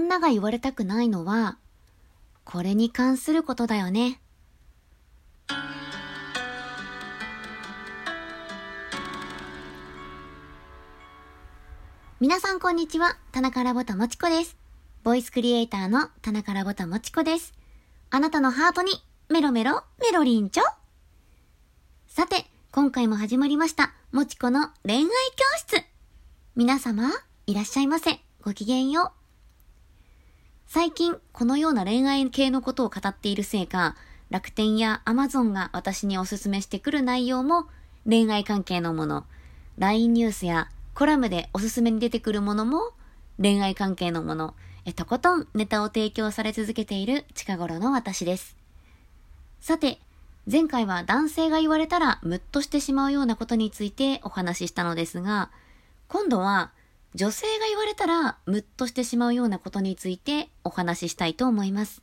女が言われたくないのは、これに関することだよね。皆さんこんにちは、田中ラボタもちこです。ボイスクリエイターの田中ラボタもちこです。あなたのハートにメロメロメロリンチョさて、今回も始まりました、もちこの恋愛教室。皆様、いらっしゃいませ。ごきげんよう。最近、このような恋愛系のことを語っているせいか、楽天やアマゾンが私におすすめしてくる内容も恋愛関係のもの、LINE ニュースやコラムでおすすめに出てくるものも恋愛関係のもの、えとことんネタを提供され続けている近頃の私です。さて、前回は男性が言われたらムッとしてしまうようなことについてお話ししたのですが、今度は女性が言われたらムッとしてしまうようなことについてお話ししたいと思います。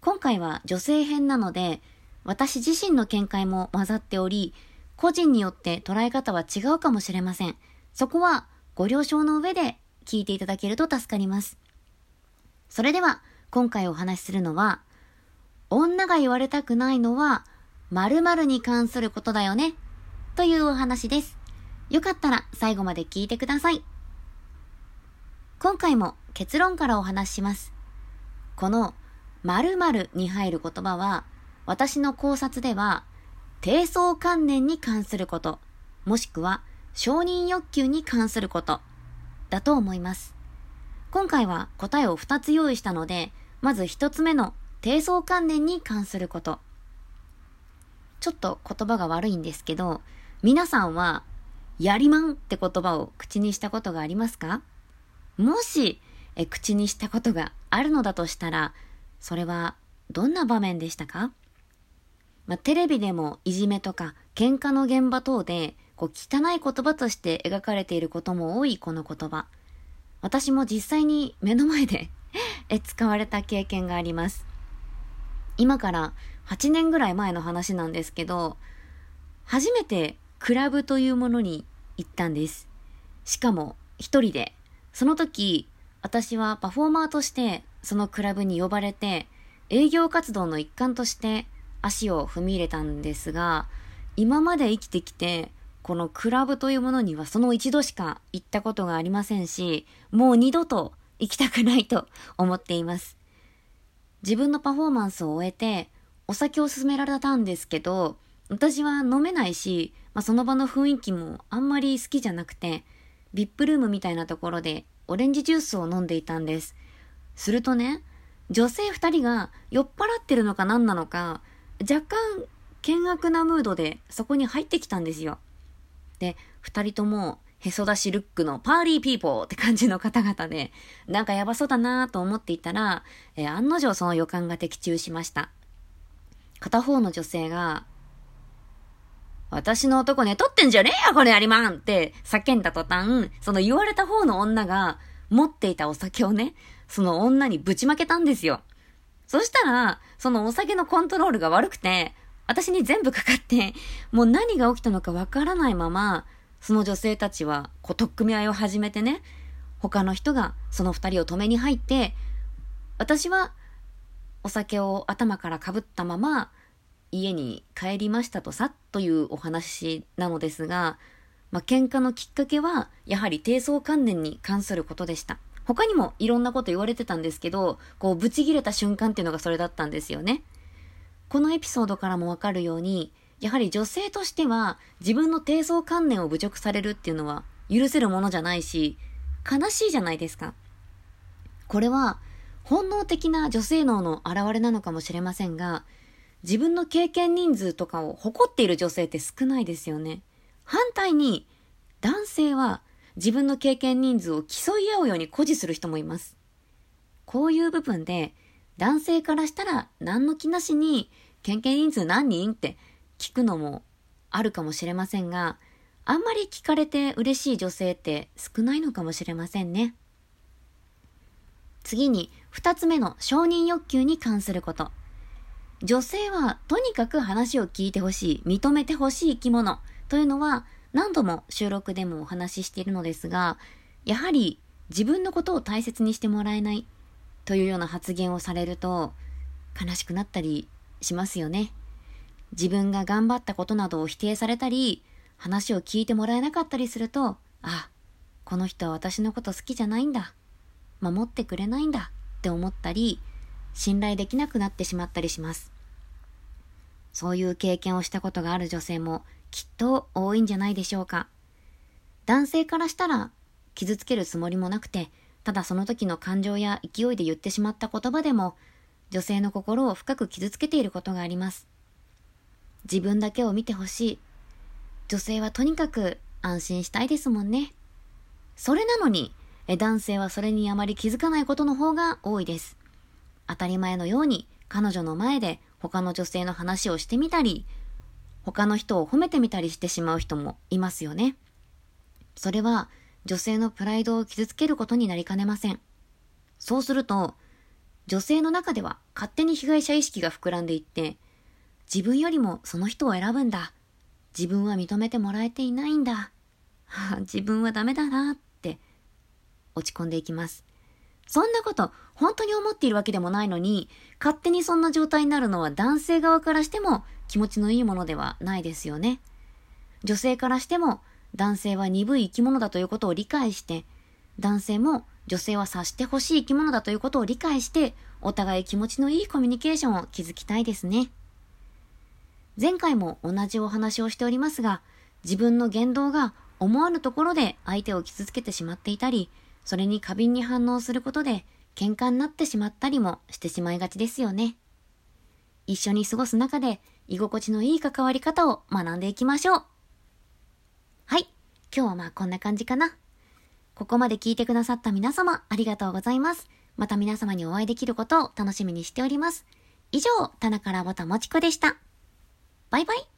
今回は女性編なので、私自身の見解も混ざっており、個人によって捉え方は違うかもしれません。そこはご了承の上で聞いていただけると助かります。それでは、今回お話しするのは、女が言われたくないのは、〇〇に関することだよね、というお話です。よかったら最後まで聞いてください。今回も結論からお話しします。この〇〇に入る言葉は、私の考察では、低層観念に関すること、もしくは承認欲求に関することだと思います。今回は答えを2つ用意したので、まず1つ目の低層観念に関すること。ちょっと言葉が悪いんですけど、皆さんは、やりまんって言葉を口にしたことがありますか？もしえ口にしたことがあるのだとしたら、それはどんな場面でしたか？まあ、テレビでもいじめとか喧嘩の現場等でこう汚い言葉として描かれていることも多いこの言葉。私も実際に目の前で え使われた経験があります。今から8年ぐらい前の話なんですけど、初めてクラブというものに行ったんです。しかも一人で。その時、私はパフォーマーとしてそのクラブに呼ばれて、営業活動の一環として足を踏み入れたんですが、今まで生きてきてこのクラブというものにはその一度しか行ったことがありませんし、もう二度と行きたくないと 思っています。自分のパフォーマンスを終えて、お酒を勧められたんですけど、私は飲めないし、まあ、その場の雰囲気もあんまり好きじゃなくて、ビップルームみたいなところでオレンジジュースを飲んでいたんです。するとね、女性二人が酔っ払ってるのか何なのか、若干険悪なムードでそこに入ってきたんですよ。で、二人とも、へそ出しルックのパーリーピーポーって感じの方々で、なんかやばそうだなと思っていたら、えー、案の定その予感が的中しました。片方の女性が、私の男寝取ってんじゃねえよこれやりまんって叫んだ途端、その言われた方の女が持っていたお酒をね、その女にぶちまけたんですよ。そしたら、そのお酒のコントロールが悪くて、私に全部かかって、もう何が起きたのかわからないまま、その女性たちは、こう、取っ組み合いを始めてね、他の人がその二人を止めに入って、私は、お酒を頭からかぶったまま、家に帰りましたとさ、というお話なのですが、まあ、喧嘩のきっかけは、やはり低層観念に関することでした。他にもいろんなこと言われてたんですけど、こう、ブチ切れた瞬間っていうのがそれだったんですよね。このエピソードからもわかるように、やはり女性としては自分の低層観念を侮辱されるっていうのは許せるものじゃないし、悲しいじゃないですか。これは本能的な女性脳の表れなのかもしれませんが、自分の経験人数とかを誇っている女性って少ないですよね。反対に、男性は自分の経験人数を競い合うように誇示する人もいます。こういう部分で男性からしたら何の気なしに、献金人数何人って聞くのもあるかもしれませんが、あんまり聞かれて嬉しい女性って少ないのかもしれませんね。次に、二つ目の承認欲求に関すること。女性はとにかく話を聞いてほしい、認めてほしい生き物というのは何度も収録でもお話ししているのですが、やはり自分のことを大切にしてもらえない、というような発言をされると悲しくなったりしますよね。自分が頑張ったことなどを否定されたり、話を聞いてもらえなかったりすると、あ、この人は私のこと好きじゃないんだ。守ってくれないんだって思ったり、信頼できなくなってしまったりします。そういう経験をしたことがある女性もきっと多いんじゃないでしょうか。男性からしたら傷つけるつもりもなくて、ただその時の感情や勢いで言ってしまった言葉でも、女性の心を深く傷つけていることがあります。自分だけを見てほしい。女性はとにかく安心したいですもんね。それなのに、男性はそれにあまり気づかないことの方が多いです。当たり前のように彼女の前で他の女性の話をしてみたり、他の人を褒めてみたりしてしまう人もいますよね。それは女性のプライドを傷つけることになりかねません。そうすると、女性の中では勝手に被害者意識が膨らんでいって、自分よりもその人を選ぶんだ。自分は認めてもらえていないんだ。自分はダメだなって落ち込んでいきます。そんなこと本当に思っているわけでもないのに、勝手にそんな状態になるのは男性側からしても気持ちのいいものではないですよね。女性からしても男性は鈍い生き物だということを理解して、男性も女性は察してほしい生き物だということを理解して、お互い気持ちのいいコミュニケーションを築きたいですね。前回も同じお話をしておりますが、自分の言動が思わぬところで相手を傷つけてしまっていたり、それに過敏に反応することで喧嘩になってしまったりもしてしまいがちですよね。一緒に過ごす中で居心地のいい関わり方を学んでいきましょう。はい。今日はまあこんな感じかな。ここまで聞いてくださった皆様ありがとうございます。また皆様にお会いできることを楽しみにしております。以上、棚からぼたもちこでした。バイバイ。